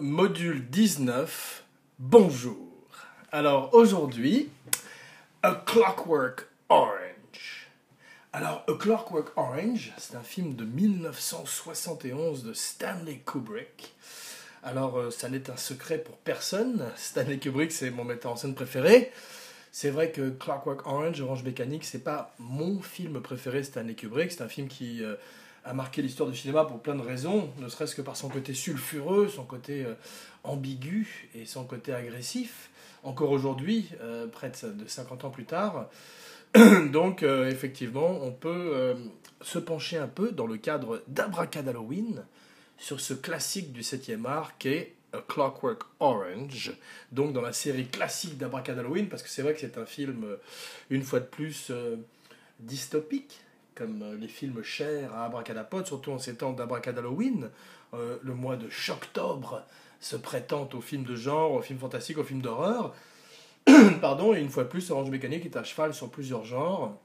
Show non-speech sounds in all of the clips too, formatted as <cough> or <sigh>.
Module 19, bonjour. Alors aujourd'hui, A Clockwork Orange. Alors, A Clockwork Orange, c'est un film de 1971 de Stanley Kubrick. Alors, euh, ça n'est un secret pour personne. Stanley Kubrick, c'est mon metteur en scène préféré. C'est vrai que Clockwork Orange, Orange Mécanique, c'est pas mon film préféré Stanley Kubrick. C'est un film qui euh, a marqué l'histoire du cinéma pour plein de raisons, ne serait-ce que par son côté sulfureux, son côté euh, ambigu et son côté agressif. Encore aujourd'hui, euh, près de 50 ans plus tard. <clears throat> Donc, euh, effectivement, on peut se pencher un peu dans le cadre d'Abracadalloween sur ce classique du 7e art qui est A Clockwork Orange, donc dans la série classique d'Abracadalloween, parce que c'est vrai que c'est un film, une fois de plus, dystopique, comme euh, les films chers à Abracadapod, surtout en ces temps d'Abracadalloween, euh, le mois de octobre se prêtant aux films de genre, aux films fantastiques, aux films d'horreur. <coughs> Pardon, et une fois plus, Orange Mécanique est à cheval sur plusieurs genres.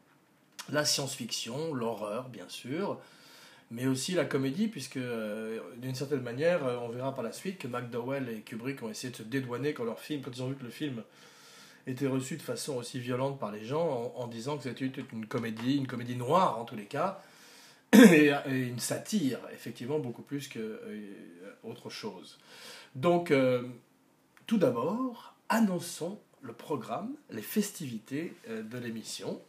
La science-fiction, l'horreur, bien sûr, mais aussi la comédie, puisque euh, d'une certaine manière, on verra par la suite que McDowell et Kubrick ont essayé de se dédouaner quand leur film, quand ils ont vu que le film était reçu de façon aussi violente par les gens en, disant que c'était une comédie, une comédie noire en tous les cas, <clears throat> et, une satire, effectivement, beaucoup plus que euh, autre chose. Donc, euh, tout d'abord, annonçons le programme, les festivités euh, de l'émission.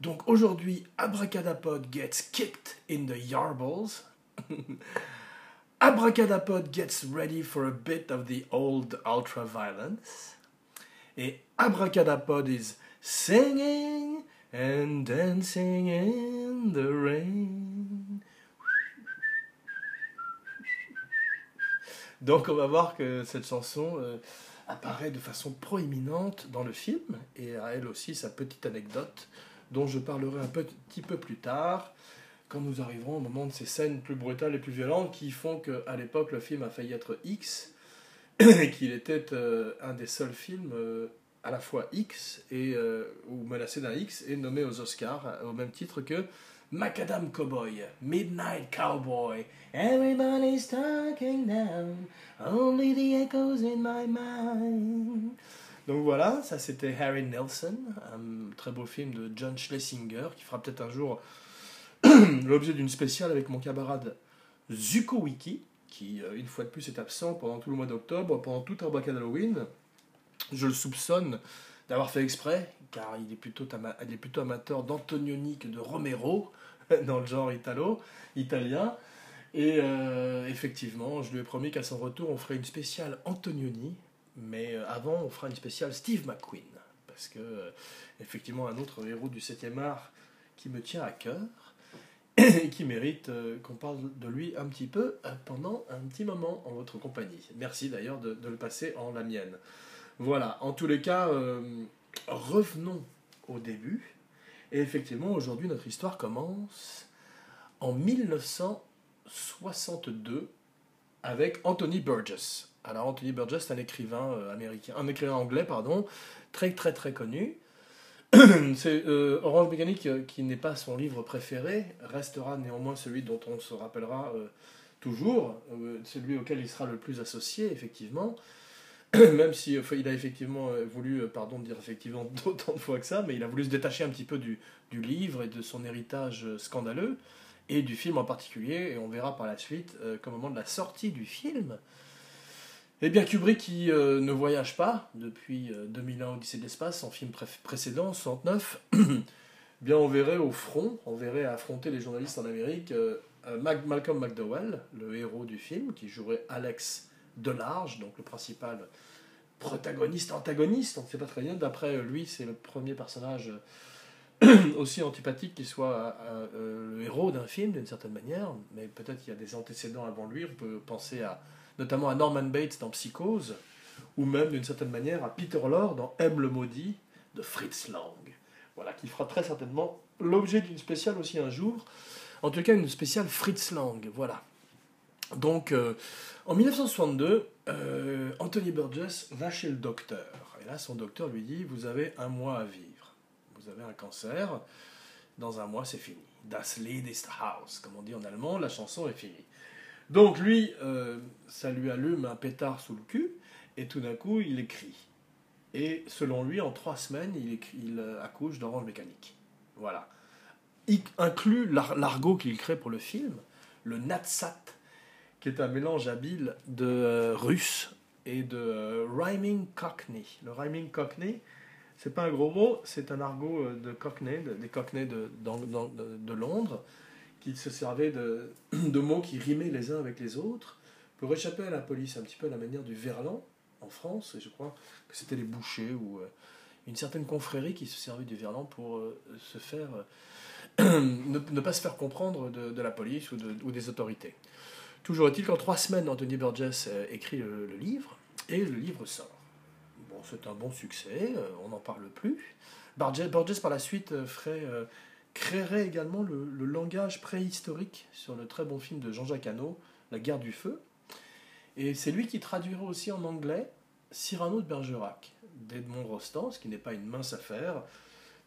Donc aujourd'hui, Abracadapod gets kicked in the yarbles. <laughs> Abracadapod gets ready for a bit of the old ultra violence. Et Abracadapod is singing and dancing in the rain. Donc on va voir que cette chanson euh, apparaît de façon proéminente dans le film et a elle aussi sa petite anecdote dont je parlerai un petit peu plus tard quand nous arriverons au moment de ces scènes plus brutales et plus violentes qui font qu'à l'époque le film a failli être X et <coughs> qu'il était euh, un des seuls films euh, à la fois X et, euh, ou menacé d'un X et nommé aux Oscars au même titre que Macadam Cowboy, Midnight Cowboy, Everybody's talking now, only the echoes in my mind. Donc voilà, ça c'était Harry Nelson, un très beau film de John Schlesinger qui fera peut-être un jour <coughs> l'objet d'une spéciale avec mon camarade Zuko Wiki qui, euh, une fois de plus, est absent pendant tout le mois d'octobre, pendant tout un Halloween. Je le soupçonne d'avoir fait exprès, car il est plutôt, il est plutôt amateur d'Antonioni que de Romero, <laughs> dans le genre italo, italien. Et euh, effectivement, je lui ai promis qu'à son retour, on ferait une spéciale Antonioni, mais euh, avant, on fera une spéciale Steve McQueen, parce que, effectivement, un autre héros du 7e art qui me tient à cœur <coughs> et qui mérite euh, qu'on parle de lui un petit peu euh, pendant un petit moment en votre compagnie. Merci d'ailleurs de, le passer en la mienne. Voilà, en tous les cas, euh, revenons au début. Et effectivement, aujourd'hui, notre histoire commence en 1962 avec Anthony Burgess. Alors, Anthony Burgess, un écrivain américain, un écrivain anglais, pardon, très très très connu, <clears throat> c'est euh, Orange Mécanique, euh, qui n'est pas son livre préféré, restera néanmoins celui dont on se rappellera euh, toujours, celui auquel il sera le plus associé, effectivement. <clears throat> Même si il a effectivement voulu, pardon de dire effectivement <laughs> d'autant de fois que ça, mais il a voulu se détacher un petit peu du, du livre et de son héritage scandaleux, et du film en particulier, et on verra par la suite qu'au moment de la sortie du film, eh bien, Kubrick, qui euh, ne voyage pas depuis 2001 euh, Odyssée de l'espace, son film précédent, 69, <coughs> bien on verrait au front, on verrait affronter les journalistes en Amérique euh, Malcolm McDowell, le héros du film, qui jouerait Alex Delarge, donc le principal protagoniste, antagoniste, on ne sait pas très bien. D'après lui, c'est le premier personnage <coughs> aussi antipathique qui soit le héros d'un film, d'une certaine manière, mais peut-être qu'il y a des antécédents avant lui. On peut penser à notamment à Norman Bates dans Psychose, ou même d'une certaine manière à Peter Lorre dans M le maudit de Fritz Lang. Voilà, qui fera très certainement l'objet d'une spéciale aussi un jour. En tout cas, une spéciale Fritz Lang. Voilà. Donc, euh, en 1962, euh, Anthony Burgess va chez le docteur. Et là, son docteur lui dit Vous avez un mois à vivre. Vous avez un cancer. Dans un mois, c'est fini. Das Lied ist Haus. Comme on dit en allemand, la chanson est finie. Donc lui, euh, ça lui allume un pétard sous le cul, et tout d'un coup, il écrit. Et selon lui, en trois semaines, il, écrit, il euh, accouche d'Orange Mécanique. Voilà. Il inclut l'argot qu'il crée pour le film, le Natsat, qui est un mélange habile de euh, russe et de rhyming cockney. Le rhyming cockney, c'est pas un gros mot, c'est un argot de cockney, des cockneys de, Londres, qui se servait <clears throat> de, mots qui rimaient les uns avec les autres pour échapper à la police, un petit peu à la manière du verlan en France, et je crois que c'était les bouchers ou euh, une certaine confrérie qui se servait du verlan pour euh, se faire euh, <clears throat> ne, pas se faire comprendre de, la police ou, des autorités. Toujours est-il qu'en trois semaines, Anthony Burgess écrit le, livre et le livre sort. Bon, c'est un bon succès, on n'en parle plus. Burgess, par la suite ferait, créerait également le, langage préhistorique sur le très bon film de Jean-Jacques Hano, La guerre du feu, et c'est lui qui traduira aussi en anglais Cyrano de Bergerac d'Edmond Rostand, ce qui n'est pas une mince affaire,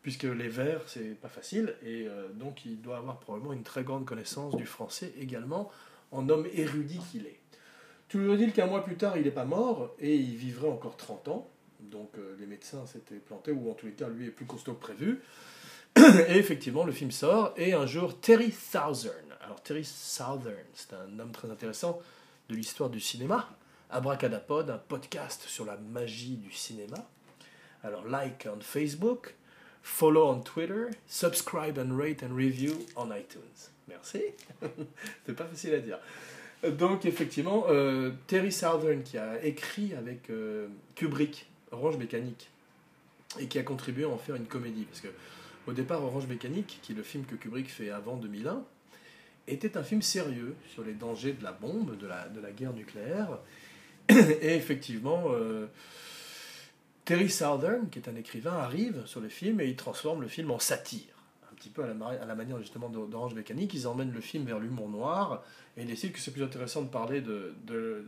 puisque les vers, c'est pas facile, et euh, donc il doit avoir probablement une très grande connaissance du français également, en homme érudit qu'il est. Toujours dit qu'un mois plus tard, il n'est pas mort, et il vivrait encore 30 ans, donc euh, les médecins s'étaient plantés, ou en tous les cas, lui est plus costaud que prévu. <coughs> Et effectivement, le film sort, et un jour, Terry Southern, alors Terry Southern, c'est un homme très intéressant, de l'histoire du cinéma. Abracadapod, un podcast sur la magie du cinéma. Alors, like on Facebook, follow on Twitter, subscribe and rate and review on iTunes. Merci. <laughs> C'est pas facile à dire. Donc, effectivement, euh, Terry Southern, qui a écrit avec euh, Kubrick, Orange Mécanique, et qui a contribué à en faire une comédie. Parce que, au départ, Orange Mécanique, qui est le film que Kubrick fait avant 2001, était un film sérieux sur les dangers de la bombe, de la, guerre nucléaire. <coughs> Et effectivement, euh, Terry Southern, qui est un écrivain, arrive sur le film et il transforme le film en satire. Un petit peu à la, manière justement d'Orange Mécanique, ils emmènent le film vers l'humour noir et ils décident que c'est plus intéressant de parler de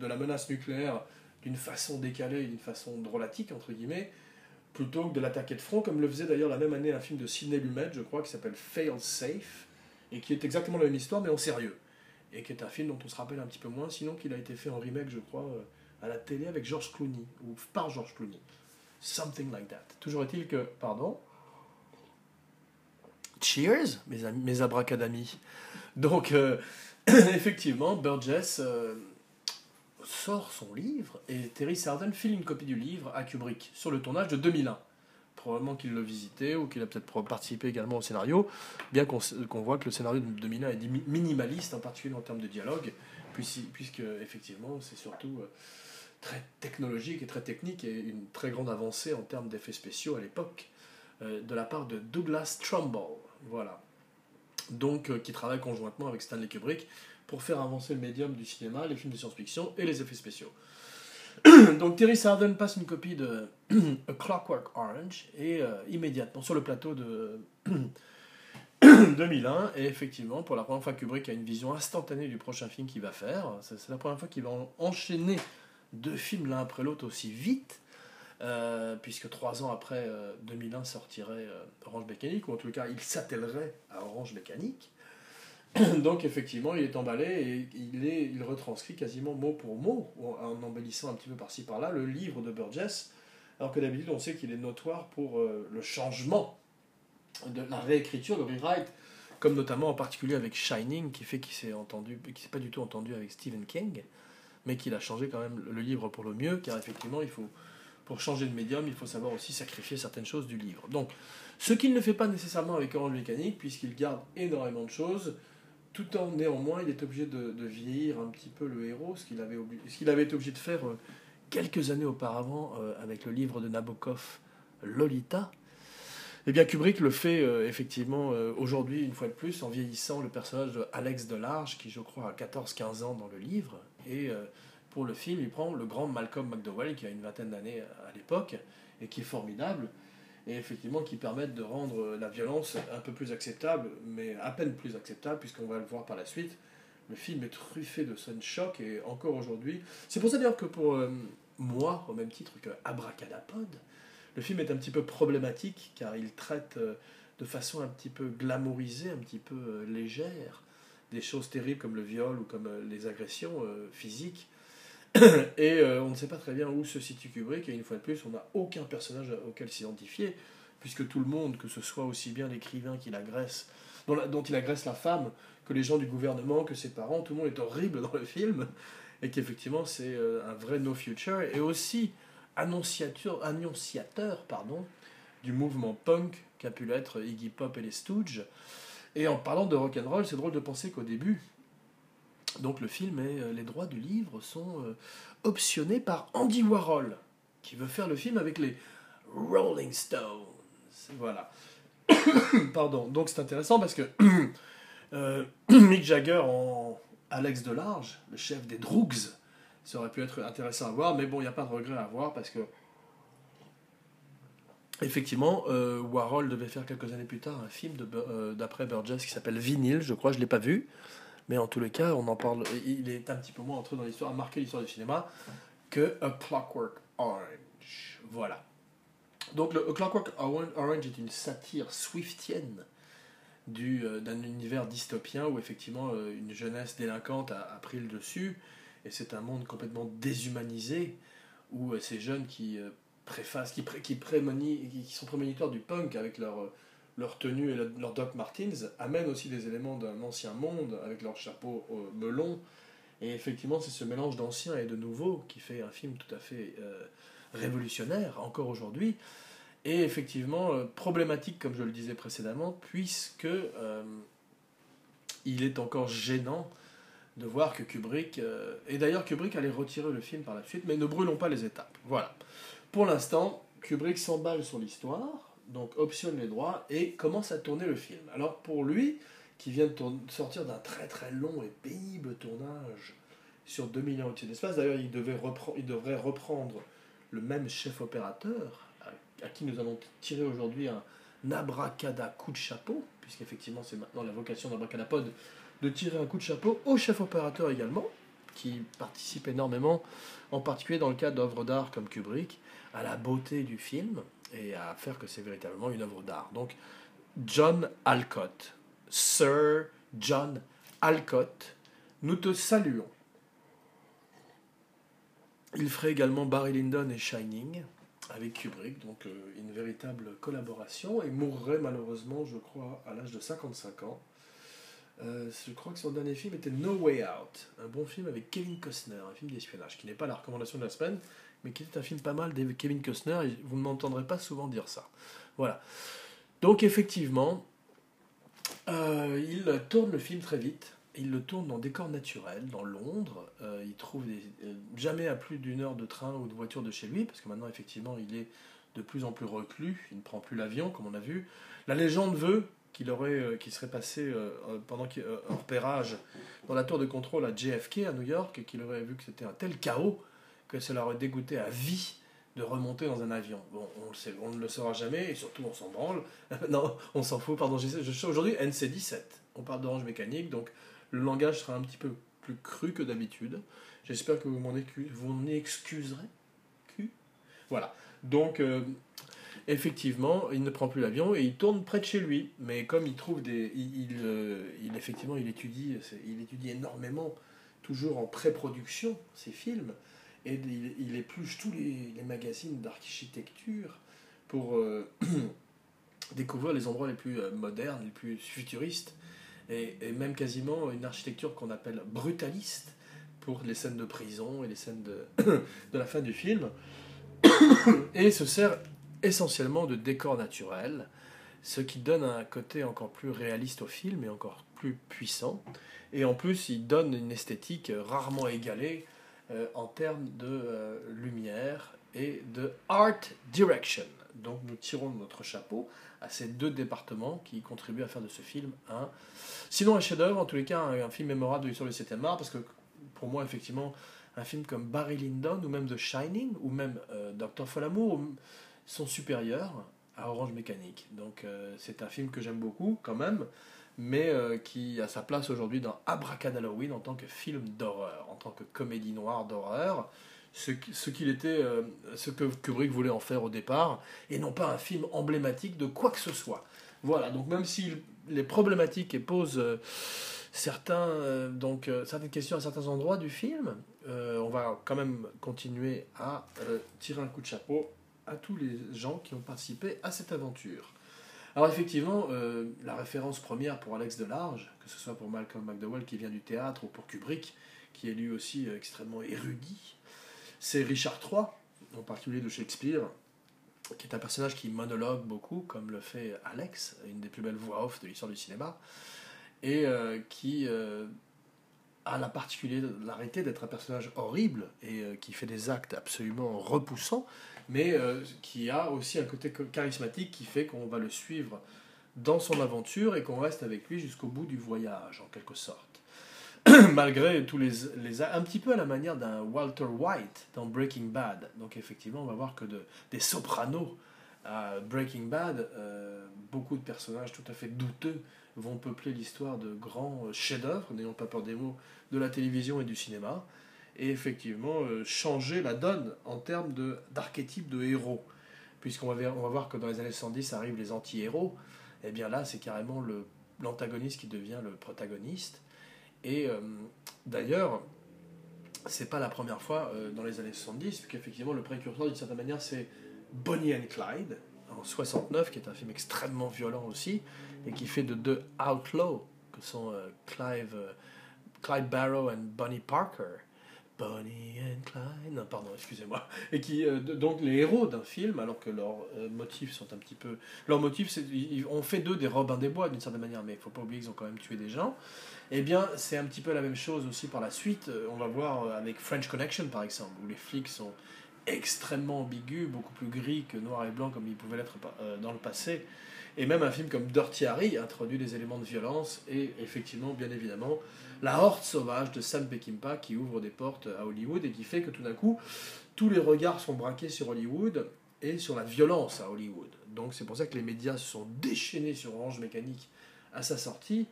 la menace nucléaire d'une façon décalée, d'une façon drôlatique, entre guillemets, plutôt que de l'attaquer de front, comme le faisait d'ailleurs la même année un film de Sidney Lumet, je crois, qui s'appelle Fail Safe, et qui est exactement la même histoire, mais en sérieux. Et qui est un film dont on se rappelle un petit peu moins, sinon qu'il a été fait en remake, je crois, euh, à la télé avec George Clooney, ou par George Clooney. Something like that. Toujours est-il que, pardon, Cheers, mes, amis, mes abracadamis. Donc, euh, <coughs> effectivement, Burgess euh, sort son livre et Terry Sarden file une copie du livre à Kubrick sur le tournage de 2001 probablement qu'il l'a visité ou qu'il a peut-être participé également au scénario, bien qu'on voit que le scénario de 2001 est minimaliste, en particulier en termes de dialogue, puisque effectivement c'est surtout euh, très technologique et très technique et une très grande avancée en termes d'effets spéciaux à l'époque euh, de la part de Douglas Trumbull, voilà. Donc euh, qui travaille conjointement avec Stanley Kubrick pour faire avancer le médium du cinéma, les films de science-fiction et les effets spéciaux. <clears throat> Donc Terry Sarden passe une copie de <clears throat> A Clockwork Orange et euh, immédiatement sur le plateau de <clears throat> 2001 et effectivement pour la première fois Kubrick a une vision instantanée du prochain film qu'il va faire. C'est la première fois qu'il va enchaîner deux films l'un après l'autre aussi vite. Euh, puisque trois ans après 2001 euh, sortirait Orange Mécanique, ou en tout cas il s'attellerait à Orange Mécanique. <coughs> Donc effectivement, il est emballé et il, est, il retranscrit quasiment mot pour mot, en embellissant un petit peu par-ci par-là, le livre de Burgess, alors que d'habitude on sait qu'il est notoire pour euh, le changement de la réécriture, le rewrite, comme notamment en particulier avec Shining, qui fait qu'il s'est entendu, qui s'est pas du tout entendu avec Stephen King, mais qu'il a changé quand même le livre pour le mieux, car effectivement il faut pour changer de médium, il faut savoir aussi sacrifier certaines choses du livre. Donc, ce qu'il ne fait pas nécessairement avec Orange Mécanique, puisqu'il garde énormément de choses, tout en néanmoins, il est obligé de, vieillir un petit peu le héros, ce qu'il avait, avait été obligé de faire euh, quelques années auparavant euh, avec le livre de Nabokov, Lolita. Eh bien, Kubrick le fait euh, effectivement aujourd'hui, une fois de plus, en vieillissant le personnage de Delarge, qui je crois a 14-15 ans dans le livre. Et pour le film, il prend le grand Malcolm McDowell, qui a une vingtaine d'années à l'époque, et qui est formidable et effectivement qui permettent de rendre la violence un peu plus acceptable, mais à peine plus acceptable, puisqu'on va le voir par la suite. Le film est truffé de scènes choc et encore aujourd'hui. C'est pour ça d'ailleurs que pour euh, moi, au même titre que Abracadapod, le film est un petit peu problématique car il traite euh, de façon un petit peu glamourisée, un petit peu euh, légère, des choses terribles comme le viol ou comme les agressions physiques. <coughs> Et on ne sait pas très bien où se situe Kubrick, et une fois de plus, on n'a aucun personnage auquel s'identifier, puisque tout le monde, que ce soit aussi bien l'écrivain dont, il agresse la femme, que les gens du gouvernement, que ses parents, tout le monde est horrible dans le film, et qu'effectivement c'est un vrai no future, et aussi annonciateur, annonciateur pardon, du mouvement punk qu'a pu l'être Iggy Pop et les Stooges. Et en parlant de rock and roll, c'est drôle de penser qu'au début, donc le film et euh, les droits du livre sont euh, optionnés par Andy Warhol, qui veut faire le film avec les Rolling Stones. Voilà. <coughs> Pardon. Donc c'est intéressant parce que <coughs> euh, <coughs> Mick Jagger en Alex Delarge, le chef des Droogs, ça aurait pu être intéressant à voir, mais bon, il n'y a pas de regret à voir parce que Effectivement, Warhol devait faire quelques années plus tard un film d'après Burgess qui s'appelle Vinyl, je crois, je ne l'ai pas vu. Mais en tous les cas, on en parle. Il est un petit peu moins entré dans l'histoire, a marqué l'histoire du cinéma que A Clockwork Orange. Voilà. Donc, le A Clockwork Orange est une satire swiftienne euh, d'un univers dystopien où effectivement une jeunesse délinquante a, pris le dessus. Et c'est un monde complètement déshumanisé où ces jeunes qui préface, qui, pré, qui sont prémonitoires du punk avec leur, leur tenue et leur Doc Martens, amènent aussi des éléments d'un ancien monde avec leur chapeau melon. Et effectivement, c'est ce mélange d'ancien et de nouveau qui fait un film tout à fait euh, révolutionnaire, encore aujourd'hui. Et effectivement, euh, problématique, comme je le disais précédemment, puisque euh, il est encore gênant de voir que Kubrick. et d'ailleurs, Kubrick allait retirer le film par la suite, mais ne brûlons pas les étapes. Voilà. Pour l'instant, Kubrick s'emballe sur l'histoire, donc optionne les droits et commence à tourner le film. Alors pour lui, qui vient de sortir d'un très très long et pénible tournage sur 2 millions de d'espace, d'ailleurs il, devrait reprendre le même chef opérateur, à, qui nous allons tirer aujourd'hui un abracada coup de chapeau, puisqu'effectivement c'est maintenant la vocation d'Abracadapod de tirer un coup de chapeau au chef opérateur également, qui participe énormément, en particulier dans le cas d'œuvres d'art comme Kubrick, à la beauté du film et à faire que c'est véritablement une œuvre d'art. Donc, John Alcott, Sir John Alcott, nous te saluons. Il ferait également Barry Lyndon et Shining avec Kubrick, donc euh, une véritable collaboration, et mourrait malheureusement, je crois, à l'âge de 55 ans. Euh, je crois que son dernier film était No Way Out, un bon film avec Kevin Costner, un film d'espionnage, qui n'est pas la recommandation de la semaine, mais qui est un film pas mal de Kevin Costner, et vous ne m'entendrez pas souvent dire ça. Voilà. Donc effectivement, euh, il tourne le film très vite. Il le tourne dans décor naturel, dans Londres. Euh, il trouve euh, jamais à plus d'une heure de train ou de voiture de chez lui, parce que maintenant, effectivement, il est de plus en plus reclus. Il ne prend plus l'avion, comme on a vu. La légende veut qu'il aurait, qu'il serait passé pendant qu'il, repérage dans la tour de contrôle à JFK à New York, et qu'il aurait vu que c'était un tel chaos que cela aurait dégoûté à vie de remonter dans un avion. Bon, on, ne le saura jamais, et surtout on s'en branle. <laughs> non, on s'en fout, pardon, je, suis aujourd'hui NC17. On parle d'orange mécanique, donc le langage sera un petit peu plus cru que d'habitude. J'espère que vous m'en excuserez. Voilà. Donc, euh, effectivement, il ne prend plus l'avion et il tourne près de chez lui. Mais comme il trouve des. Il, euh, effectivement, il étudie, il étudie énormément, toujours en pré-production, ces films et il, épluche tous les, magazines d'architecture pour euh, <clears throat> découvrir les endroits les plus euh, modernes, les plus futuristes, et, même quasiment une architecture qu'on appelle brutaliste pour les scènes de prison et les scènes de, <clears throat> de la fin du film, <clears throat> et se sert essentiellement de décors naturels, ce qui donne un côté encore plus réaliste au film et encore plus puissant. Et en plus, il donne une esthétique rarement égalée euh, en termes de euh, lumière et de art direction. Donc nous tirons notre chapeau à ces deux départements qui contribuent à faire de ce film un, sinon un chef-d'œuvre, en tous les cas un, film mémorable de l'histoire du 7 art, parce que pour moi effectivement un film comme Barry Lyndon ou même The Shining ou même euh, Dr. Folamour sont supérieurs à Orange Mécanique. Donc c'est un film que j'aime beaucoup quand même mais euh, qui a sa place aujourd'hui dans Abracad Halloween en tant que film d'horreur, en tant que comédie noire d'horreur, ce, qu'il était, euh, ce que Kubrick voulait en faire au départ, et non pas un film emblématique de quoi que ce soit. Voilà, donc même s'il est problématique et pose euh, certaines questions à certains endroits du film. on va quand même continuer à tirer un coup de chapeau à tous les gens qui ont participé à cette aventure. Alors effectivement, la référence première pour Alex Delarge, que ce soit pour Malcolm McDowell qui vient du théâtre ou pour Kubrick, qui est lui aussi extrêmement érudit, c'est Richard III, en particulier de Shakespeare, qui est un personnage qui monologue beaucoup, comme le fait Alex, une des plus belles voix off de l'histoire du cinéma, et euh, qui euh, a la particularité d'être un personnage horrible et euh, qui fait des actes absolument repoussants, mais qui a aussi un côté charismatique qui fait qu'on va le suivre dans son aventure et qu'on reste avec lui jusqu'au bout du voyage, en quelque sorte. <clears throat> malgré tous les, les, un petit peu à la manière d'un Walter White dans Breaking Bad. Donc effectivement, on va voir que de, des sopranos à Breaking Bad, euh, beaucoup de personnages tout à fait douteux vont peupler l'histoire de grands chefs-d'œuvre, n'ayons pas peur des mots, de la télévision et du cinéma, et effectivement euh, changer la donne en termes d'archétype de, héros. Puisqu'on va, voir que dans les années 70 arrivent les anti-héros, et eh bien là c'est carrément l'antagoniste qui devient le protagoniste. Et euh, d'ailleurs, c'est pas la première fois euh, dans les années 70, qu'effectivement le précurseur d'une certaine manière c'est Bonnie and Clyde en 69, qui est un film extrêmement violent aussi, et qui fait de deux outlaws, que sont euh, Clive, Clyde Barrow et Bonnie Parker. Bonnie and Clyde, non pardon, excusez-moi, et qui donc les héros d'un film, alors que leurs motifs sont un petit peu, leurs motifs, c'est, on fait d'eux des Robins des Bois d'une certaine manière, mais il faut pas oublier qu'ils ont quand même tué des gens. Eh bien, c'est un petit peu la même chose aussi par la suite. Euh, on va voir euh, avec French Connection, par exemple, où les flics sont extrêmement ambigus, beaucoup plus gris que noir et blanc comme ils pouvaient l'être euh, dans le passé. Et même un film comme Dirty Harry introduit des éléments de violence et effectivement, bien évidemment, la horde sauvage de Sam Peckinpah qui ouvre des portes à Hollywood et qui fait que tout d'un coup, tous les regards sont braqués sur Hollywood et sur la violence à Hollywood. Donc c'est pour ça que les médias se sont déchaînés sur Orange Mécanique à sa sortie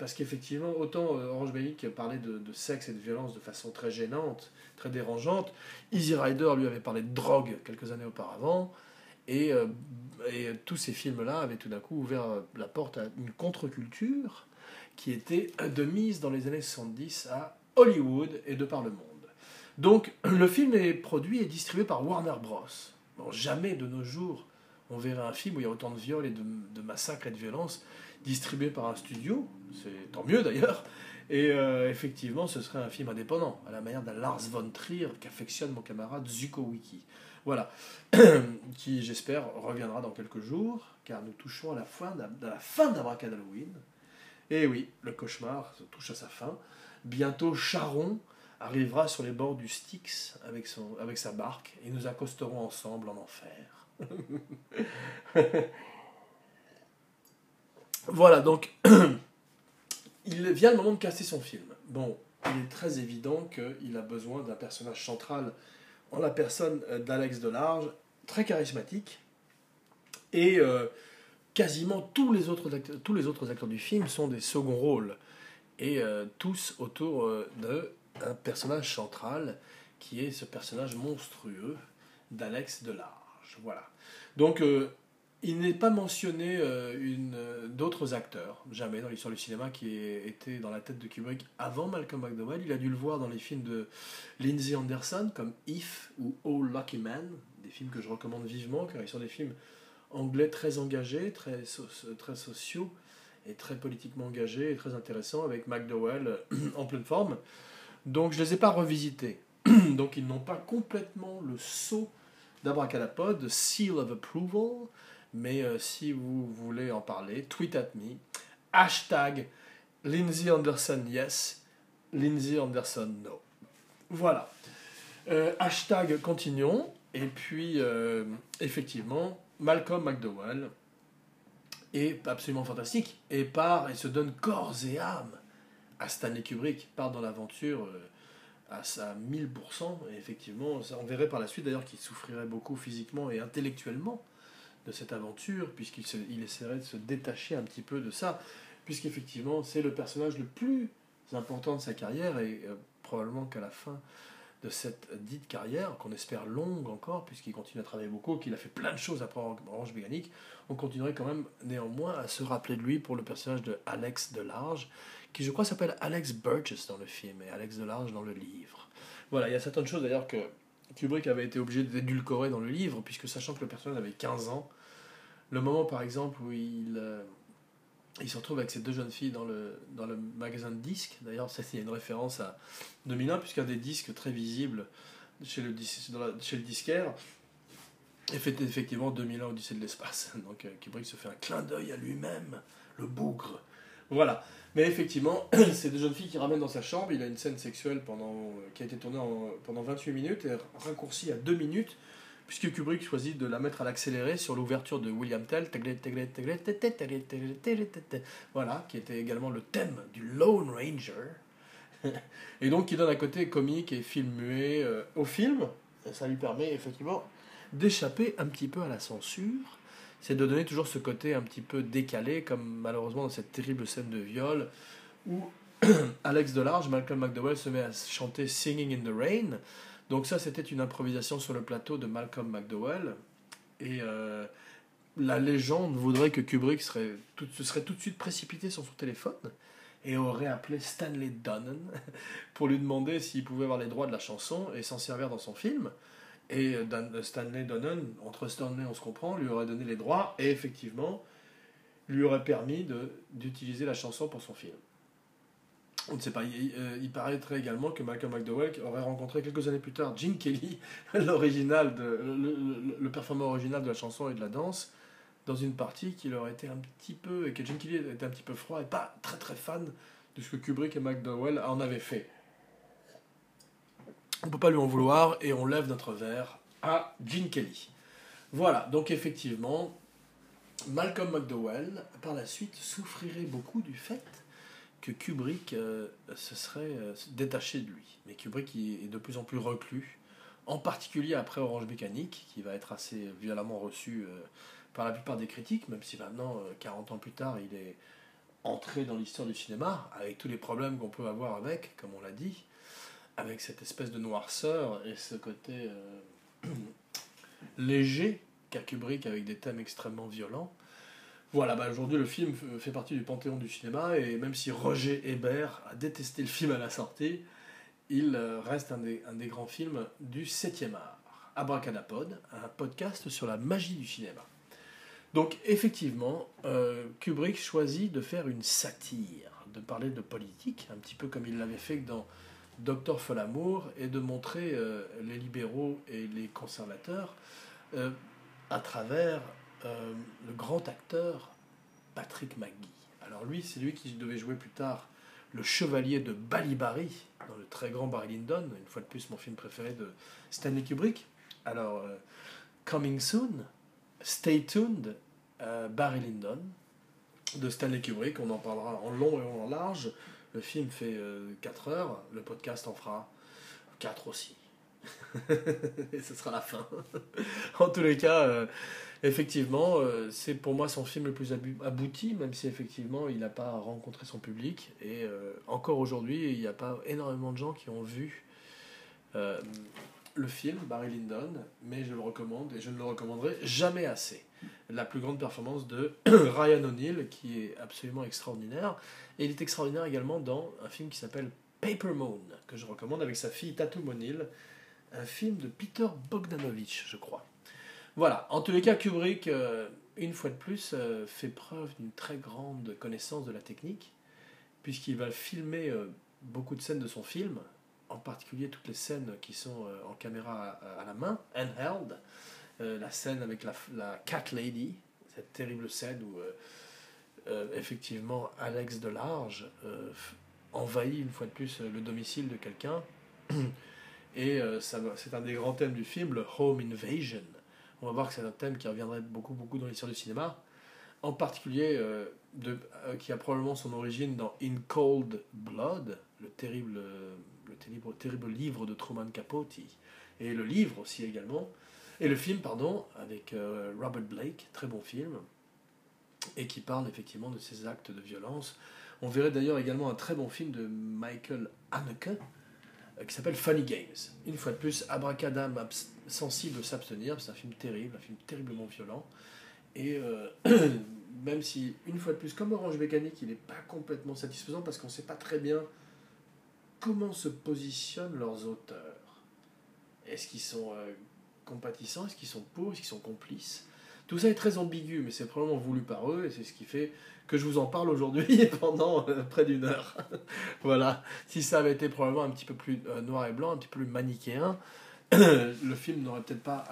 parce qu'effectivement, autant euh, Orange Mécanique parlait de, sexe et de violence de façon très gênante, très dérangeante, Easy Rider lui avait parlé de drogue quelques années auparavant, et, euh, tous ces films-là avaient tout d'un coup ouvert la porte à une contre-culture qui était de mise dans les années 70 à Hollywood et de par le monde. Donc le film est produit et distribué par Warner Bros. Jamais de nos jours on verrait un film où il y a autant de viols et de, de massacres et de violences distribué par un studio, c'est tant mieux d'ailleurs. Et euh, effectivement, ce serait un film indépendant, à la manière d'un Lars von Trier qu'affectionne mon camarade Zuko Wiki. Voilà, <clears throat> qui j'espère reviendra dans quelques jours, car nous touchons à la fin d'Abracad Halloween. Et oui, le cauchemar touche à sa fin. Bientôt, Charon arrivera sur les bords du Styx avec, son, avec sa barque, et nous accosterons ensemble en enfer. <laughs> Voilà, donc <clears throat> il vient le moment de casser son film. Bon, il est très évident qu'il a besoin d'un personnage central en la personne euh, d'Alex Delarge, très charismatique, et euh, quasiment tous les, autres acteurs, du film sont des seconds rôles, et euh, tous autour d'un personnage central qui est ce personnage monstrueux d'Alex Delarge. Voilà. Donc il n'est pas mentionné euh, euh, d'autres acteurs, jamais dans l'histoire du cinéma, qui étaient dans la tête de Kubrick avant Malcolm McDowell. Il a dû le voir dans les films de Lindsay Anderson, comme If ou Oh Lucky Man, des films que je recommande vivement, car ils sont des films anglais très engagés, très, très sociaux, et très politiquement engagés, et très intéressants, avec McDowell <clears throat> en pleine forme. Donc je ne les ai pas revisités. <clears throat> Donc ils n'ont pas complètement le saut d'abracadapod, Seal of Approval, mais euh, si vous voulez en parler, tweet at me. Hashtag Lindsay Anderson yes, Lindsay Anderson no. Voilà. Euh, hashtag continuons. Et puis, euh, effectivement, Malcolm McDowell est absolument fantastique et part et se donne corps et âme à Stanley Kubrick, part dans l'aventure à sa 1000%. Et effectivement, on verrait par la suite d'ailleurs qu'il souffrirait beaucoup physiquement et intellectuellement cette aventure, puisqu'il il essaierait de se détacher un petit peu de ça, puisqu'effectivement c'est le personnage le plus important de sa carrière, et euh, probablement qu'à la fin de cette dite carrière, qu'on espère longue encore, puisqu'il continue à travailler beaucoup, qu'il a fait plein de choses après Orange Mécanique, on continuerait quand même néanmoins à se rappeler de lui pour le personnage de Alex Delarge, qui je crois s'appelle Alex Burgess dans le film et Alex Delarge dans le livre. Voilà, il y a certaines choses d'ailleurs que Kubrick avait été obligé d'édulcorer dans le livre, puisque sachant que le personnage avait 15 ans, le moment par exemple où il, euh, il se retrouve avec ces deux jeunes filles dans le, dans le magasin de disques. D'ailleurs, il y a une référence à 2001, puisqu'un des disques très visibles chez le, chez le disquaire est fait effectivement 2001 Odyssée de l'espace. <laughs> Donc euh, Kubrick se fait un clin d'œil à lui-même, le bougre. Voilà. Mais effectivement, <clears throat> ces deux jeunes filles qui ramènent dans sa chambre. Il a une scène sexuelle pendant, euh, qui a été tournée pendant 28 minutes et raccourcie à 2 minutes puisque Kubrick choisit de la mettre à l'accéléré sur l'ouverture de William Tell, voilà, qui était également le thème du Lone Ranger, et donc qui donne un côté comique et film muet euh, au film, ça lui permet effectivement d'échapper un petit peu à la censure, c'est de donner toujours ce côté un petit peu décalé, comme malheureusement dans cette terrible scène de viol, où Alex Delarge, Malcolm McDowell se met à chanter Singing in the Rain, donc ça, c'était une improvisation sur le plateau de Malcolm McDowell. Et euh, la légende voudrait que Kubrick serait tout, se serait tout de suite précipité sur son téléphone et aurait appelé Stanley Donen <laughs> pour lui demander s'il pouvait avoir les droits de la chanson et s'en servir dans son film. Et euh, Stanley Donen, entre Stanley on se comprend, lui aurait donné les droits et effectivement lui aurait permis d'utiliser la chanson pour son film. On ne sait pas. Il, euh, paraîtrait également que Malcolm McDowell aurait rencontré quelques années plus tard Gene Kelly, <laughs> l'original le, performeur original de la chanson et de la danse, dans une partie qui leur était un petit peu. et que Gene Kelly était un petit peu froid et pas très très fan de ce que Kubrick et McDowell en avaient fait. On ne peut pas lui en vouloir et on lève notre verre à Gene Kelly. Voilà, donc effectivement, Malcolm McDowell, par la suite, souffrirait beaucoup du fait que Kubrick euh, se serait euh, détaché de lui. Mais Kubrick est de plus en plus reclus, en particulier après Orange Mécanique, qui va être assez violemment reçu euh, par la plupart des critiques, même si maintenant, 40 ans plus tard, il est entré dans l'histoire du cinéma, avec tous les problèmes qu'on peut avoir avec, comme on l'a dit, avec cette espèce de noirceur et ce côté <clears throat> léger qu'a Kubrick avec des thèmes extrêmement violents. Voilà, bah aujourd'hui le film fait partie du panthéon du cinéma et même si Roger Hébert a détesté le film à la sortie, il euh, reste un des, grands films du 7e art. Abracadapod, un podcast sur la magie du cinéma. Donc effectivement, euh, Kubrick choisit de faire une satire, de parler de politique, un petit peu comme il l'avait fait dans Docteur Folamour, et de montrer euh, les libéraux et les conservateurs à travers euh, le grand acteur Patrick McGee. Alors lui, c'est lui qui devait jouer plus tard le chevalier de Balibari dans le très grand Barry Lyndon, une fois de plus mon film préféré de Stanley Kubrick. Alors, euh, Coming Soon, Stay Tuned, euh, Barry Lyndon de Stanley Kubrick, on en parlera en long et en large. Le film fait 4 heures, le podcast en fera 4 aussi. <laughs> et ce sera la fin. <laughs> en tous les cas, effectivement, euh, c'est pour moi son film le plus abouti, même si effectivement il n'a pas rencontré son public. Et euh, encore aujourd'hui, il n'y a pas énormément de gens qui ont vu euh, le film, Barry Lyndon, mais je le recommande et je ne le recommanderai jamais assez. La plus grande performance de <clears throat> Ryan O'Neill, qui est absolument extraordinaire. Et il est extraordinaire également dans un film qui s'appelle Paper Moon, que je recommande avec sa fille Tatum O'Neill, un film de Peter Bogdanovich, je crois. Voilà, en tous les cas, Kubrick, euh, une fois de plus, euh, fait preuve d'une très grande connaissance de la technique, puisqu'il va filmer euh, beaucoup de scènes de son film, en particulier toutes les scènes qui sont en caméra à, la main, handheld, la scène avec la, la, Cat Lady, cette terrible scène où effectivement Alex Delarge envahit une fois de plus le domicile de quelqu'un. <clears throat> Et c'est un des grands thèmes du film, le Home Invasion. On va voir que c'est un thème qui reviendrait beaucoup, beaucoup dans l'histoire du cinéma, en particulier euh, euh, qui a probablement son origine dans In Cold Blood, le terrible, le terrible, terrible livre de Truman Capote, et le livre aussi également, et le film, pardon, avec euh, Robert Blake, très bon film, et qui parle effectivement de ces actes de violence. On verrait d'ailleurs également un très bon film de Michael Haneke, qui s'appelle Funny Games. Une fois de plus, Abracadam sensible s'abstenir, c'est un film terrible, un film terriblement violent. Et <clears throat> même si, une fois de plus, comme Orange Mécanique, il n'est pas complètement satisfaisant parce qu'on ne sait pas très bien comment se positionnent leurs auteurs. Est-ce qu'ils sont compatissants Est-ce qu'ils sont pour Est-ce qu'ils sont complices? Tout ça est très ambigu, mais c'est probablement voulu par eux, et c'est ce qui fait que je vous en parle aujourd'hui <laughs> pendant euh, près d'une heure. <laughs> voilà. Si ça avait été probablement un petit peu plus euh, noir et blanc, un petit peu plus manichéen, <clears throat> le film n'aurait peut-être pas,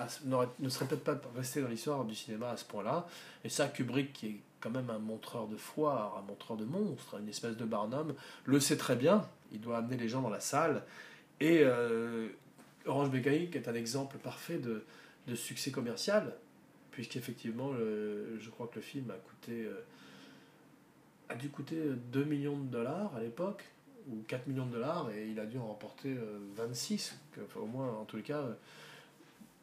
ne serait peut-être pas resté dans l'histoire du cinéma à ce point-là. Et ça, Kubrick, qui est quand même un montreur de foire, un montreur de monstres, une espèce de Barnum, le sait très bien. Il doit amener les gens dans la salle. Et euh, Orange Mécanique est un exemple parfait de, de succès commercial, puisqu'effectivement, je crois que le film a coûté a dû coûter 2 millions de dollars à l'époque, ou 4 millions de dollars, et il a dû en remporter 26, euh, enfin, au moins en tous les cas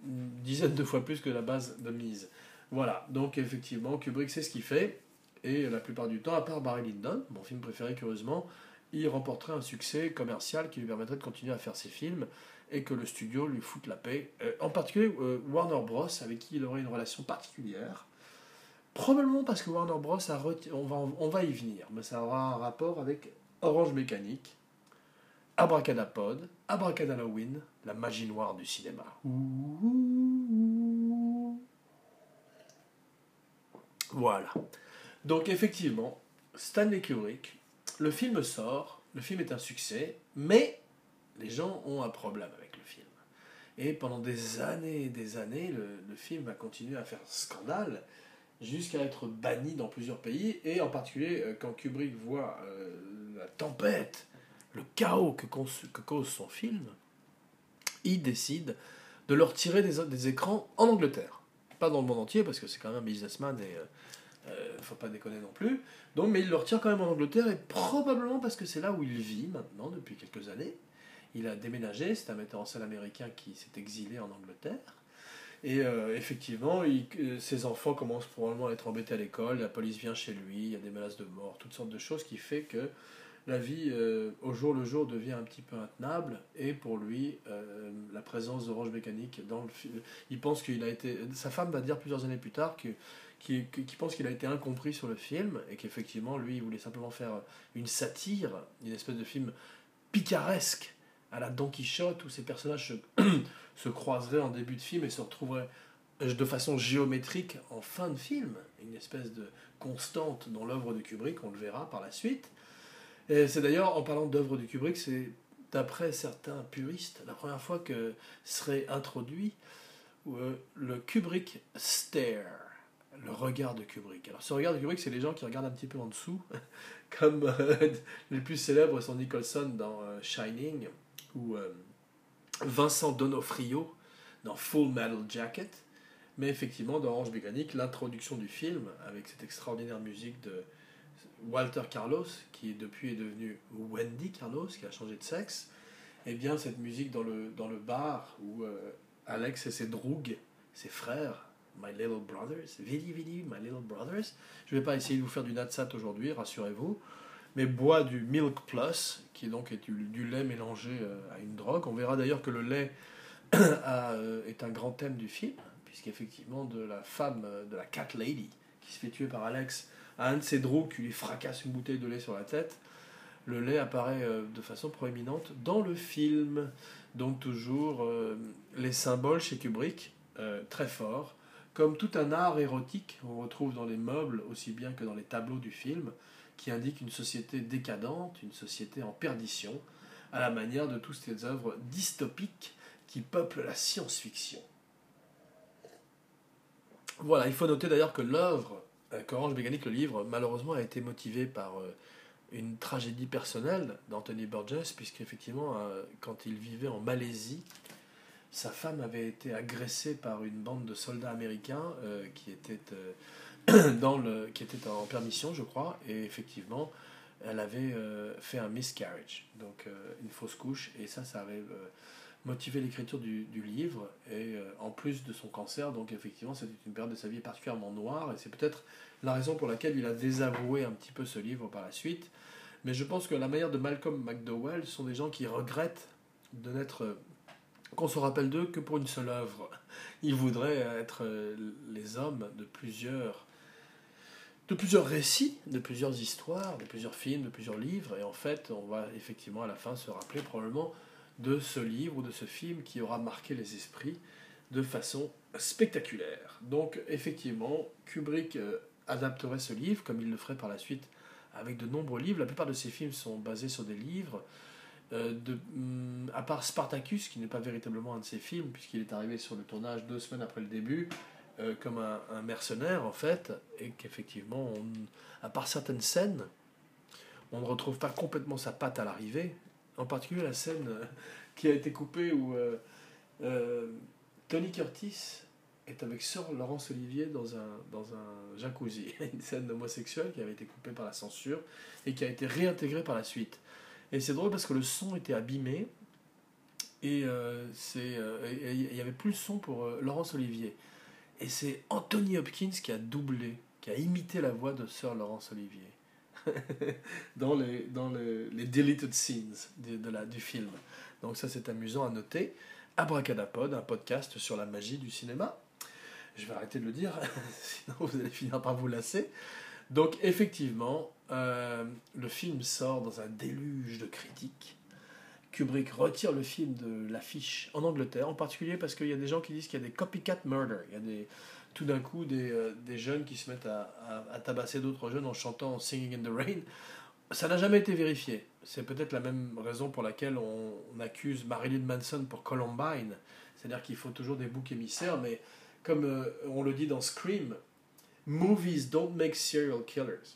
une dizaine de fois plus que la base de mise. Voilà, donc effectivement, Kubrick c'est ce qu'il fait, et la plupart du temps, à part Barry Lyndon, mon film préféré curieusement, il remporterait un succès commercial qui lui permettrait de continuer à faire ses films et que le studio lui foute la paix. Euh, en particulier euh, Warner Bros, avec qui il aurait une relation particulière. Probablement parce que Warner Bros. a on, va, on va y venir, mais ça aura un rapport avec Orange Mécanique, Abracadapod, Abracadalloween, la magie noire du cinéma. Voilà. Donc effectivement, Stanley Kubrick, le film sort, le film est un succès, mais les gens ont un problème avec le film. Et pendant des années et des années, le, le film va continuer à faire scandale jusqu'à être banni dans plusieurs pays, et en particulier euh, quand Kubrick voit euh, la tempête, le chaos que, cause son film, il décide de leur tirer des, des, écrans en Angleterre. Pas dans le monde entier, parce que c'est quand même un businessman et ne euh, faut pas déconner non plus. Donc, mais il leur tire quand même en Angleterre, et probablement parce que c'est là où il vit maintenant depuis quelques années. Il a déménagé, c'est un metteur en scène américain qui s'est exilé en Angleterre. Et euh, effectivement, euh, ses enfants commencent probablement à être embêtés à l'école, la police vient chez lui, il y a des menaces de mort, toutes sortes de choses qui fait que la vie euh, au jour le jour devient un petit peu intenable. Et pour lui la présence d'Orange Mécanique dans le film il pense qu'il a été sa femme va dire plusieurs années plus tard que qui, pense qu'il a été incompris sur le film et qu'effectivement lui il voulait simplement faire une satire une espèce de film picaresque à la Don Quichotte où ces personnages se, <clears throat> se croiseraient en début de film et se retrouveraient euh, de façon géométrique en fin de film, une espèce de constante dans l'œuvre de Kubrick, on le verra par la suite. Et c'est d'ailleurs, en parlant d'œuvre de Kubrick, c'est d'après certains puristes, la première fois que serait introduit euh, le Kubrick stare, le regard de Kubrick. Alors ce regard de Kubrick, c'est les gens qui regardent un petit peu en dessous, <laughs> comme euh, <laughs> les plus célèbres sont Nicholson dans Shining, ou Vincent Donofrio dans Full Metal Jacket, mais effectivement dans Orange Mécanique, l'introduction du film avec cette extraordinaire musique de Walter Carlos, qui depuis est devenu Wendy Carlos, qui a changé de sexe, et eh bien cette musique dans le, dans le bar où euh, Alex et ses droogs, ses frères, My Little Brothers, Vili Vili, My Little Brothers, je ne vais pas essayer de vous faire du natsat aujourd'hui, rassurez-vous, mais boit du Milk Plus, qui donc est du, lait mélangé euh, à une drogue. On verra d'ailleurs que le lait <clears throat> euh, est un grand thème du film, puisqu'effectivement, de la femme, euh, de la Cat Lady, qui se fait tuer par Alex, à un de ses drogues qui lui fracasse une bouteille de lait sur la tête, le lait apparaît de façon proéminente dans le film. Donc toujours les symboles chez Kubrick, très forts. Comme tout un art érotique, on retrouve dans les meubles aussi bien que dans les tableaux du film qui indique une société décadente, une société en perdition, à la manière de toutes ces œuvres dystopiques qui peuplent la science-fiction. Voilà, il faut noter d'ailleurs que l'œuvre, euh, qu'Orange Mécanique, le livre, malheureusement a été motivé par euh, une tragédie personnelle d'Anthony Burgess, puisqu'effectivement, euh, quand il vivait en Malaisie, sa femme avait été agressée par une bande de soldats américains qui étaient <clears throat> dans le, qui était en permission, je crois, et effectivement, elle avait euh, fait un miscarriage, donc euh, une fausse couche, et ça, ça avait euh, motivé l'écriture du, du, livre, et en plus de son cancer, donc effectivement, c'était une période de sa vie particulièrement noire, et c'est peut-être la raison pour laquelle il a désavoué un petit peu ce livre par la suite. Mais je pense que la manière de Malcolm McDowell sont des gens qui regrettent de n'être qu'on se rappelle d'eux que pour une seule œuvre. <laughs> Ils voudraient être les hommes de plusieurs de plusieurs récits, de plusieurs histoires, de plusieurs films, de plusieurs livres. Et en fait, on va effectivement à la fin se rappeler probablement de ce livre ou de ce film qui aura marqué les esprits de façon spectaculaire. Donc effectivement, Kubrick euh, adapterait ce livre comme il le ferait par la suite avec de nombreux livres. La plupart de ses films sont basés sur des livres. Euh, mm, à part Spartacus, qui n'est pas véritablement un de ses films, puisqu'il est arrivé sur le tournage deux semaines après le début, euh, comme un, mercenaire en fait, et qu'effectivement, à part certaines scènes, on ne retrouve pas complètement sa patte à l'arrivée. En particulier la scène euh, <laughs> qui a été coupée où euh, Tony Curtis est avec Sir Laurence Olivier dans un, dans un jacuzzi. <laughs> Une scène homosexuelle qui avait été coupée par la censure et qui a été réintégrée par la suite. Et c'est drôle parce que le son était abîmé et il n'y avait plus le son pour Laurence Olivier. Et c'est Anthony Hopkins qui a doublé, qui a imité la voix de Sir Laurence Olivier <laughs> dans, les, dans deleted scenes de, la, du film. Donc ça c'est amusant à noter. Abracadapod, un podcast sur la magie du cinéma. Je vais arrêter de le dire, <laughs> sinon vous allez finir par vous lasser. Donc effectivement, euh, le film sort dans un déluge de critiques. Kubrick retire le film de l'affiche en Angleterre, en particulier parce qu'il y a des gens qui disent qu'il y a des copycat murder. Il y a tout d'un coup des, euh, des, jeunes qui se mettent à, à, tabasser d'autres jeunes en chantant Singing in the Rain. Ça n'a jamais été vérifié. C'est peut-être la même raison pour laquelle on, accuse Marilyn Manson pour Columbine. C'est-à-dire qu'il faut toujours des boucs émissaires, mais comme euh, on le dit dans Scream, movies don't make serial killers.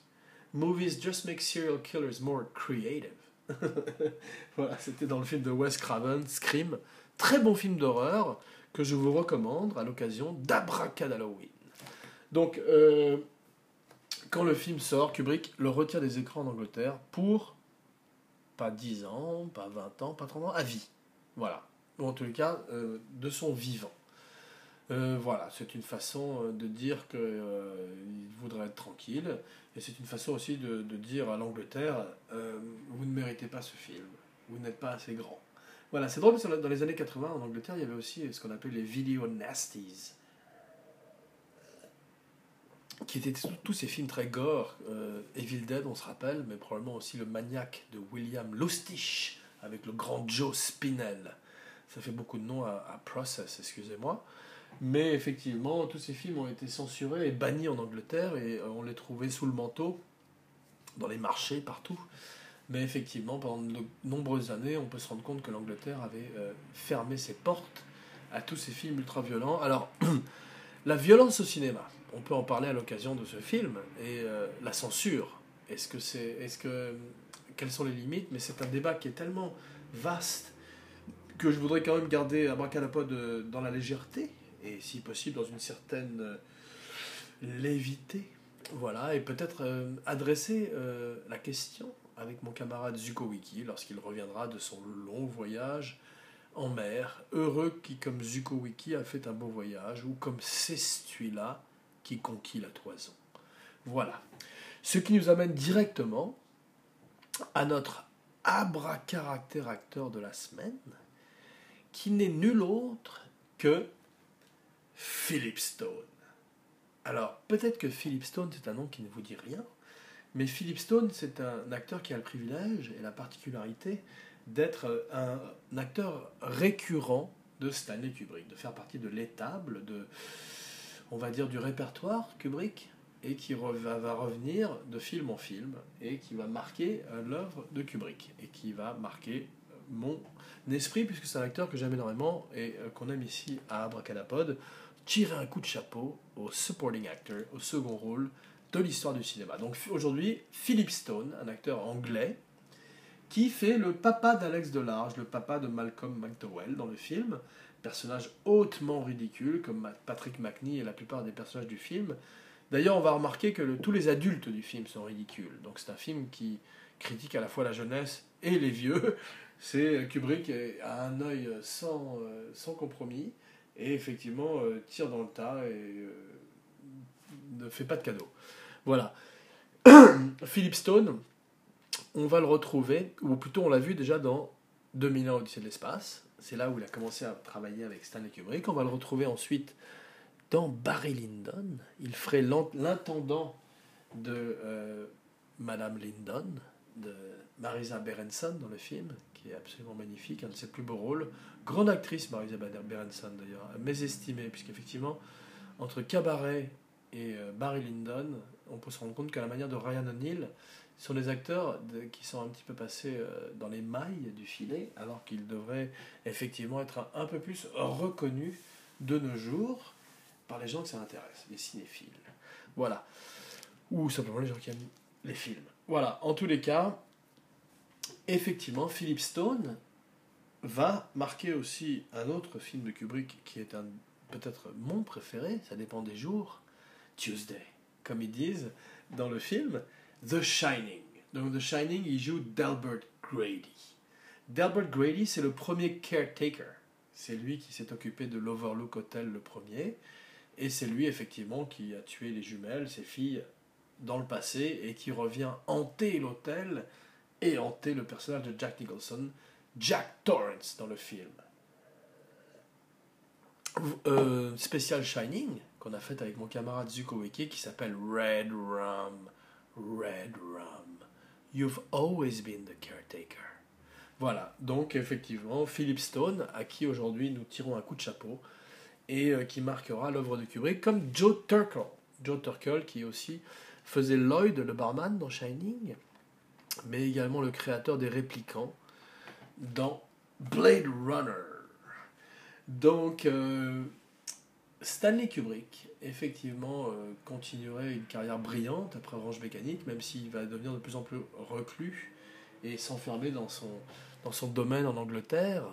Movies just make serial killers more creative. <laughs> voilà, c'était dans le film de Wes Craven, Scream. Très bon film d'horreur que je vous recommande à l'occasion d'Abracadalloween. Donc, euh, quand le film sort, Kubrick le retire des écrans en Angleterre pour pas 10 ans, pas 20 ans, pas 30 ans, à vie. Voilà. Ou en les cas, euh, de son vivant. Euh, voilà, c'est une façon de dire qu'il voudrait être tranquille. Et c'est une façon aussi de, de dire à l'Angleterre, euh, vous ne méritez pas ce film, vous n'êtes pas assez grand. Voilà, c'est drôle parce que dans les années 80, en Angleterre, il y avait aussi ce qu'on appelle les video nasties, qui étaient tous ces films très gore. Euh, Evil Dead, on se rappelle, mais probablement aussi le maniaque de William Lustig, avec le grand Joe Spinell. Ça fait beaucoup de noms à Process, excusez-moi. Mais effectivement, tous ces films ont été censurés et bannis en Angleterre et euh, on les trouvait sous le manteau, dans les marchés, partout. Mais effectivement, pendant de nombreuses années, on peut se rendre compte que l'Angleterre avait euh, fermé ses portes à tous ces films ultra-violents. Alors, <clears throat> la violence au cinéma, on peut en parler à l'occasion de ce film, et euh, la censure. Est-ce que c'est. Est-ce que. Quelles sont les limites? Mais c'est un débat qui est tellement vaste que je voudrais quand même garder Abracadapod dans la légèreté et si possible dans une certaine euh, lévité. Voilà, et peut-être euh, adresser euh, la question avec mon camarade Zuko Wiki lorsqu'il reviendra de son long voyage en mer. Heureux qui, comme Zuko Wiki, a fait un beau voyage, ou comme Sestuila qui conquit la toison. Voilà. Ce qui nous amène directement à notre abracaractère acteur de la semaine, qui n'est nul autre que Philip Stone. Alors, peut-être que Philip Stone, c'est un nom qui ne vous dit rien, mais Philip Stone, c'est un acteur qui a le privilège et la particularité d'être un, acteur récurrent de Stanley Kubrick, de faire partie de l'étable, de, on va dire, du répertoire Kubrick, et qui va, revenir de film en film, et qui va marquer euh, l'œuvre de Kubrick, et qui va marquer euh, mon esprit, puisque c'est un acteur que j'aime énormément, et euh, qu'on aime ici à Abracadapod tirer un coup de chapeau au supporting actor, au second rôle de l'histoire du cinéma. Donc aujourd'hui, Philip Stone, un acteur anglais, qui fait le papa d'Alex Delarge, le papa de Malcolm McDowell dans le film, personnage hautement ridicule, comme Patrick McNee et la plupart des personnages du film. D'ailleurs, on va remarquer que tous les adultes du film sont ridicules. Donc c'est un film qui critique à la fois la jeunesse et les vieux. <laughs> C'est Kubrick a un œil sans, euh, sans compromis et effectivement euh, tire dans le tas et euh, ne fait pas de cadeau. Voilà. <clears throat> Philip Stone, on va le retrouver, ou plutôt on l'a vu déjà dans 2001 Odyssée de l'espace. C'est là où il a commencé à travailler avec Stanley Kubrick. On va le retrouver ensuite dans Barry Lyndon. Il ferait l'intendant de euh, Madame Lyndon, de Marisa Berenson dans le film, qui est absolument magnifique, un de ses plus beaux rôles. Grande actrice, Marisa Berenson d'ailleurs, mésestimée, puisqu'effectivement, entre Cabaret et euh, Barry Lyndon, on peut se rendre compte qu'à la manière de Ryan O'Neill, sont des acteurs qui sont un petit peu passés euh, dans les mailles du filet, alors qu'ils devraient effectivement être un, peu plus reconnus de nos jours par les gens que ça intéresse, les cinéphiles. Voilà. Ou simplement les gens qui aiment les films. Voilà, en tous les cas, effectivement, Philip Stone va marquer aussi un autre film de Kubrick qui est peut-être mon préféré, ça dépend des jours, Tuesday, comme ils disent dans le film, The Shining. Donc The Shining, il joue Delbert Grady. Delbert Grady, c'est le premier caretaker. C'est lui qui s'est occupé de l'Overlook Hotel le premier. Et c'est lui, effectivement, qui a tué les jumelles, ses filles, dans le passé, et qui revient hanter l'hôtel et hanter le personnage de Jack Nicholson, Jack Torrance, dans le film. Euh, spécial Shining, qu'on a fait avec mon camarade Zuko Wiki, qui s'appelle Red Rum. Red Rum. You've always been the caretaker. Voilà, donc effectivement, Philip Stone, à qui aujourd'hui nous tirons un coup de chapeau, et euh, qui marquera l'œuvre de Kubrick, comme Joe Turkel. Joe Turkel qui aussi faisait Lloyd, le barman dans Shining, mais également le créateur des réplicants dans Blade Runner. Donc, euh, Stanley Kubrick, effectivement, euh, continuerait une carrière brillante après Orange Mécanique, même s'il va devenir de plus en plus reclus et s'enfermer dans son, dans son domaine en Angleterre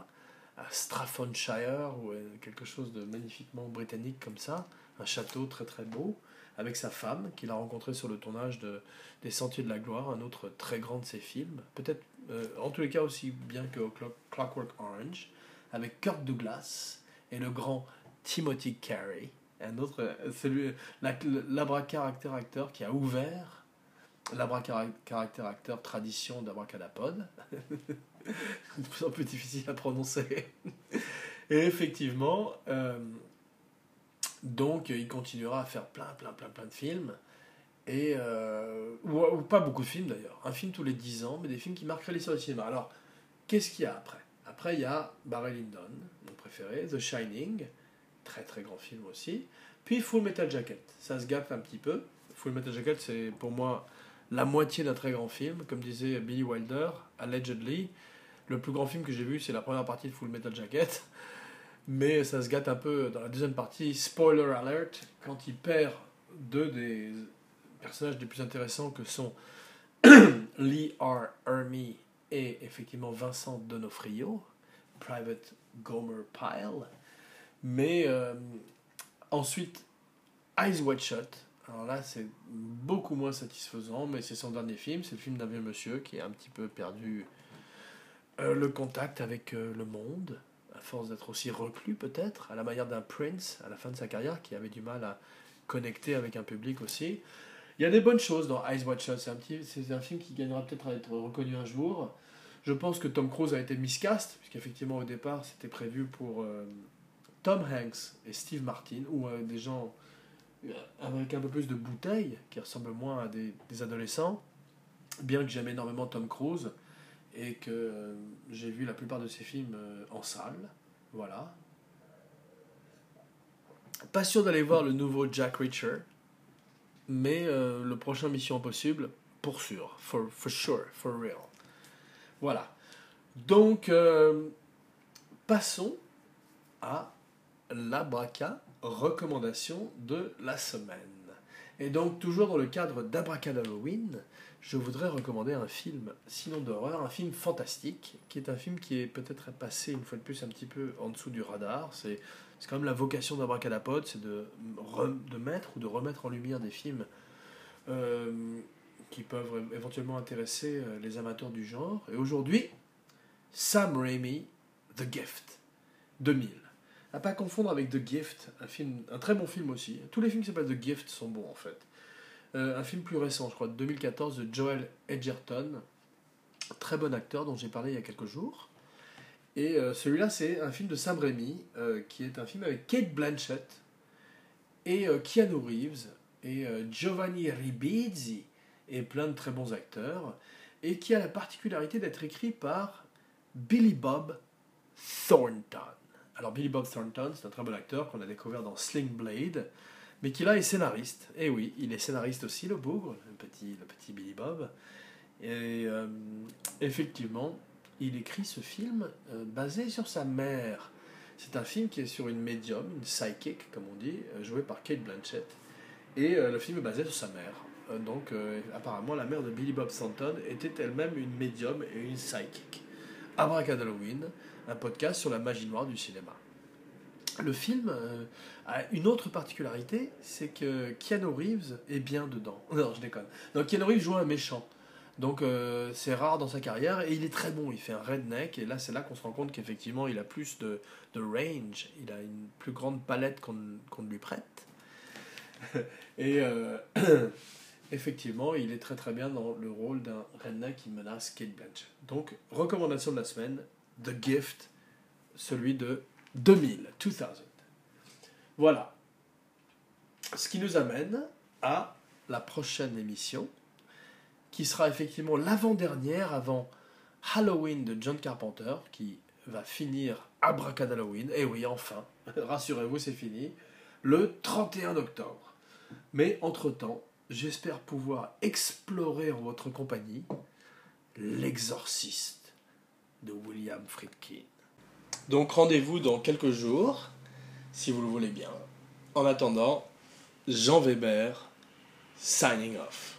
à Straffordshire ou quelque chose de magnifiquement britannique comme ça, un château très très beau, avec sa femme qu'il a rencontrée sur le tournage de des Sentiers de la Gloire, un autre très grand de ses films, peut-être euh, en tous les cas aussi bien que Clockwork Orange, avec Kirk Douglas et le grand Timothy Carey, un autre, celui, l'abracaractère acteur qui a ouvert l'abracaractère acteur tradition d'abracadapod. de plus en difficile à prononcer. Et effectivement, euh, donc il continuera à faire plein, plein, plein, plein de films. Et, euh, ou, pas beaucoup de films d'ailleurs. Un film tous les 10 ans, mais des films qui marqueraient l'histoire du cinéma. Alors, qu'est-ce qu'il y a après? Après, il y a Barry Lyndon, mon préféré, The Shining, très très grand film aussi. Puis Full Metal Jacket, ça se gaffe un petit peu. Full Metal Jacket, c'est pour moi la moitié d'un très grand film. Comme disait Billy Wilder, allegedly, le plus grand film que j'ai vu, c'est la première partie de Full Metal Jacket. Mais ça se gâte un peu dans la deuxième partie. Spoiler alert, quand il perd deux des personnages les plus intéressants que sont <clears throat> Lee R. Ermey et effectivement Vincent Donofrio, Private Gomer Pyle. Mais euh, ensuite, Eyes Wide Shut. Alors là, c'est beaucoup moins satisfaisant, mais c'est son dernier film. C'est le film d'un vieux monsieur qui est un petit peu perdu euh, le contact avec euh, le monde, à force d'être aussi reclus peut-être, à la manière d'un Prince à la fin de sa carrière qui avait du mal à connecter avec un public aussi. Il y a des bonnes choses dans Eyes Shut. C'est un, un film qui gagnera peut-être à être reconnu un jour. Je pense que Tom Cruise a été miscast, puisqu'effectivement au départ c'était prévu pour euh, Tom Hanks et Steve Martin, ou des gens avec un peu plus de bouteilles, qui ressemblent moins à des, des adolescents, bien que j'aime énormément Tom Cruise et que euh, j'ai vu la plupart de ses films euh, en salle. Voilà. Pas sûr d'aller voir le nouveau Jack Reacher, mais euh, le prochain Mission Impossible, pour sûr, for, for sure, for real. Voilà. Donc, passons à l'abraca recommandation de la semaine. Et donc, toujours dans le cadre d'Abracadabra-Halloween, je voudrais recommander un film, sinon d'horreur, un film fantastique, qui est un film qui est peut-être passé une fois de plus un petit peu en dessous du radar. C'est quand même la vocation d'Abracadapod, c'est de, de mettre ou de remettre en lumière des films euh, qui peuvent éventuellement intéresser euh, les amateurs du genre. Et aujourd'hui, Sam Raimi, The Gift, 2000. À pas confondre avec The Gift, un, film, très bon film aussi. Tous les films qui s'appellent The Gift sont bons en fait. Euh, un film plus récent, je crois, de 2014, de Joel Edgerton. Très bon acteur dont j'ai parlé il y a quelques jours. Et euh, celui-là, c'est un film de Sam Raimi, euh, qui est un film avec Kate Blanchett et Keanu Reeves et Giovanni Ribisi et plein de très bons acteurs, et qui a la particularité d'être écrit par Billy Bob Thornton. Alors Billy Bob Thornton, c'est un très bon acteur qu'on a découvert dans Sling Blade, mais qui là est scénariste. Et oui, il est scénariste aussi, le bougre, le petit, Billy Bob. Et effectivement, il écrit ce film euh, basé sur sa mère. C'est un film qui est sur une médium, une psychic, comme on dit, euh, jouée par Kate Blanchett. Et euh, le film est basé sur sa mère. donc, apparemment, la mère de Billy Bob Thornton était elle-même une médium et une psychic. Halloween, un podcast sur la magie noire du cinéma. Le film a une autre particularité, c'est que Keanu Reeves est bien dedans. <laughs> Non, je déconne. Donc Keanu Reeves joue un méchant. Donc euh, c'est rare dans sa carrière et il est très bon. Il fait un redneck et là c'est là qu'on se rend compte qu'effectivement il a plus de, range, il a une plus grande palette qu'on ne lui prête. <laughs> et euh, <clears throat> effectivement il est très très bien dans le rôle d'un redneck qui menace Kate Blanchett. Donc recommandation de la semaine, The Gift, celui de 2000, 2000. Voilà. Ce qui nous amène à la prochaine émission qui sera effectivement l'avant-dernière avant Halloween de John Carpenter, qui va finir Halloween. Et oui, enfin, <laughs> rassurez-vous, c'est fini, le 31 octobre. Mais entre-temps, j'espère pouvoir explorer en votre compagnie L'exorciste William Friedkin. Donc rendez-vous dans quelques jours, si vous le voulez bien. En attendant, Jean Weber, signing off.